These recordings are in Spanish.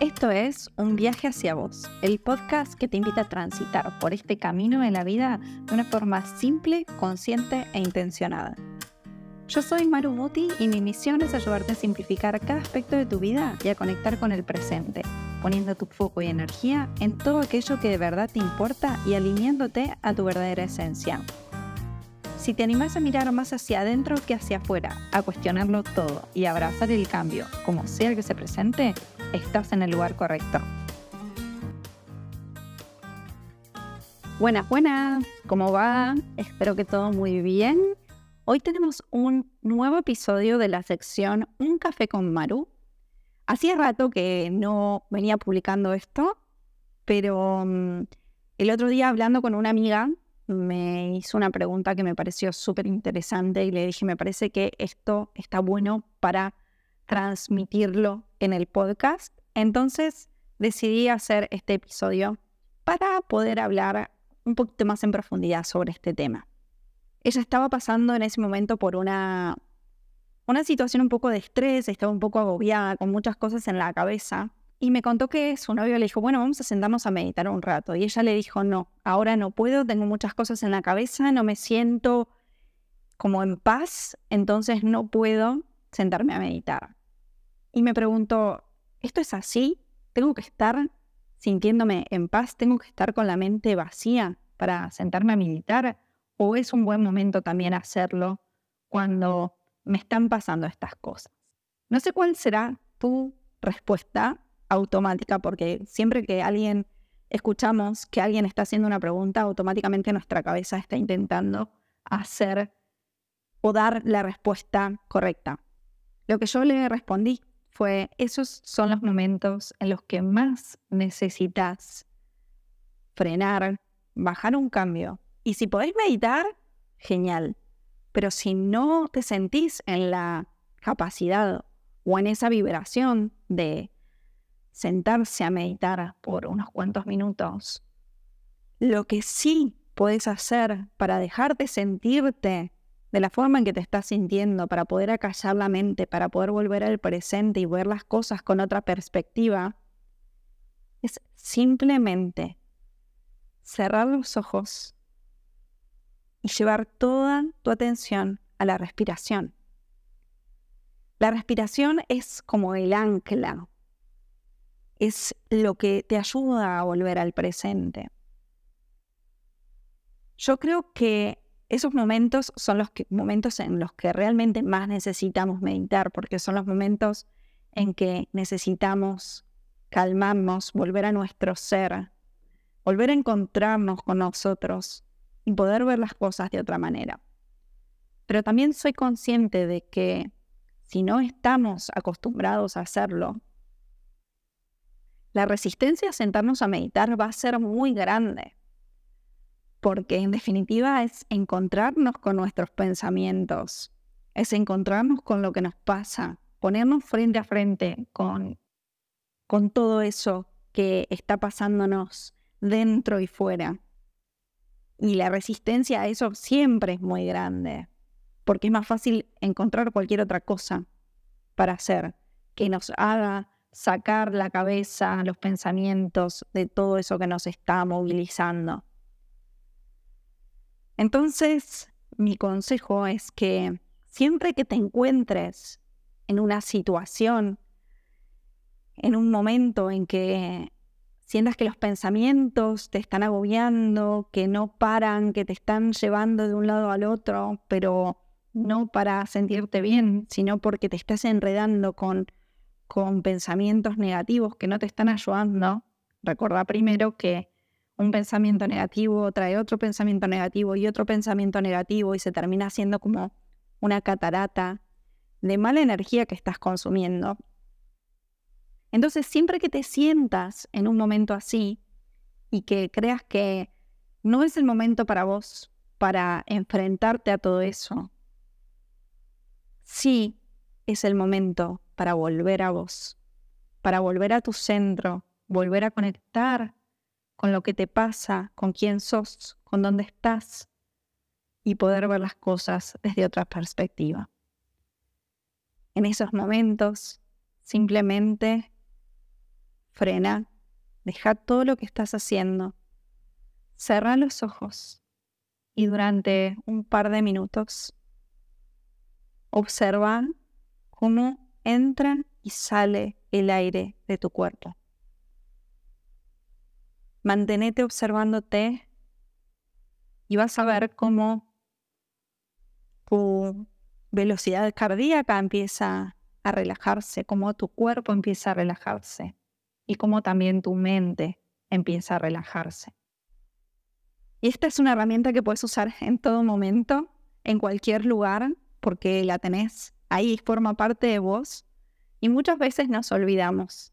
Esto es Un viaje hacia vos, el podcast que te invita a transitar por este camino en la vida de una forma simple, consciente e intencionada. Yo soy Maru Muti y mi misión es ayudarte a simplificar cada aspecto de tu vida y a conectar con el presente, poniendo tu foco y energía en todo aquello que de verdad te importa y alineándote a tu verdadera esencia. Si te animas a mirar más hacia adentro que hacia afuera, a cuestionarlo todo y a abrazar el cambio, como sea que se presente, estás en el lugar correcto. Buenas, buenas, ¿cómo va? Espero que todo muy bien. Hoy tenemos un nuevo episodio de la sección Un café con Maru. Hacía rato que no venía publicando esto, pero mm, el otro día hablando con una amiga me hizo una pregunta que me pareció súper interesante y le dije, me parece que esto está bueno para transmitirlo en el podcast. Entonces decidí hacer este episodio para poder hablar un poquito más en profundidad sobre este tema. Ella estaba pasando en ese momento por una, una situación un poco de estrés, estaba un poco agobiada, con muchas cosas en la cabeza. Y me contó que su novio le dijo, bueno, vamos a sentarnos a meditar un rato. Y ella le dijo, no, ahora no puedo, tengo muchas cosas en la cabeza, no me siento como en paz, entonces no puedo sentarme a meditar. Y me preguntó, ¿esto es así? ¿Tengo que estar sintiéndome en paz? ¿Tengo que estar con la mente vacía para sentarme a meditar? ¿O es un buen momento también hacerlo cuando me están pasando estas cosas? No sé cuál será tu respuesta automática, porque siempre que alguien escuchamos que alguien está haciendo una pregunta, automáticamente nuestra cabeza está intentando hacer o dar la respuesta correcta. Lo que yo le respondí fue, esos son los momentos en los que más necesitas frenar, bajar un cambio. Y si podéis meditar, genial. Pero si no te sentís en la capacidad o en esa vibración de sentarse a meditar por unos cuantos minutos. Lo que sí puedes hacer para dejarte sentirte de la forma en que te estás sintiendo, para poder acallar la mente, para poder volver al presente y ver las cosas con otra perspectiva, es simplemente cerrar los ojos y llevar toda tu atención a la respiración. La respiración es como el ancla es lo que te ayuda a volver al presente. Yo creo que esos momentos son los momentos en los que realmente más necesitamos meditar, porque son los momentos en que necesitamos calmarnos, volver a nuestro ser, volver a encontrarnos con nosotros y poder ver las cosas de otra manera. Pero también soy consciente de que si no estamos acostumbrados a hacerlo, la resistencia a sentarnos a meditar va a ser muy grande, porque en definitiva es encontrarnos con nuestros pensamientos, es encontrarnos con lo que nos pasa, ponernos frente a frente con, con todo eso que está pasándonos dentro y fuera. Y la resistencia a eso siempre es muy grande, porque es más fácil encontrar cualquier otra cosa para hacer que nos haga sacar la cabeza, los pensamientos de todo eso que nos está movilizando. Entonces, mi consejo es que siempre que te encuentres en una situación, en un momento en que sientas que los pensamientos te están agobiando, que no paran, que te están llevando de un lado al otro, pero no para sentirte bien, sino porque te estás enredando con con pensamientos negativos que no te están ayudando, recuerda primero que un pensamiento negativo trae otro pensamiento negativo y otro pensamiento negativo y se termina haciendo como una catarata de mala energía que estás consumiendo. Entonces, siempre que te sientas en un momento así y que creas que no es el momento para vos para enfrentarte a todo eso, sí es el momento para volver a vos, para volver a tu centro, volver a conectar con lo que te pasa, con quién sos, con dónde estás y poder ver las cosas desde otra perspectiva. En esos momentos, simplemente frena, deja todo lo que estás haciendo, cerra los ojos y durante un par de minutos observa cómo entra y sale el aire de tu cuerpo. Mantenete observándote y vas a ver cómo tu velocidad cardíaca empieza a relajarse, cómo tu cuerpo empieza a relajarse y cómo también tu mente empieza a relajarse. Y esta es una herramienta que puedes usar en todo momento, en cualquier lugar, porque la tenés ahí, forma parte de vos. Y muchas veces nos olvidamos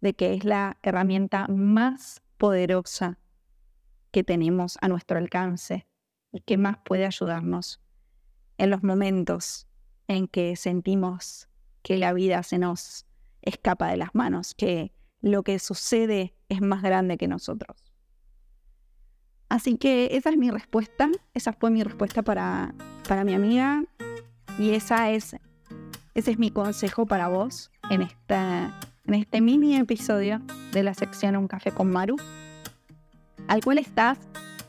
de que es la herramienta más poderosa que tenemos a nuestro alcance y que más puede ayudarnos en los momentos en que sentimos que la vida se nos escapa de las manos, que lo que sucede es más grande que nosotros. Así que esa es mi respuesta, esa fue mi respuesta para, para mi amiga y esa es, ese es mi consejo para vos en, esta, en este mini episodio de la sección Un café con Maru, al cual estás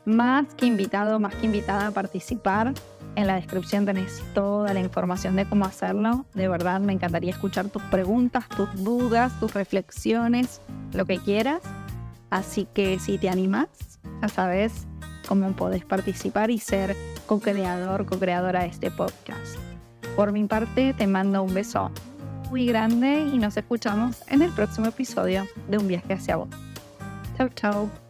más que invitado, más que invitada a participar en la descripción tenés toda la información de cómo hacerlo. De verdad me encantaría escuchar tus preguntas, tus dudas, tus reflexiones, lo que quieras. Así que si te animas, ya sabes cómo podés participar y ser co-creador, co-creadora de este podcast. Por mi parte, te mando un beso grande y nos escuchamos en el próximo episodio de Un viaje hacia vos. Chau, chau.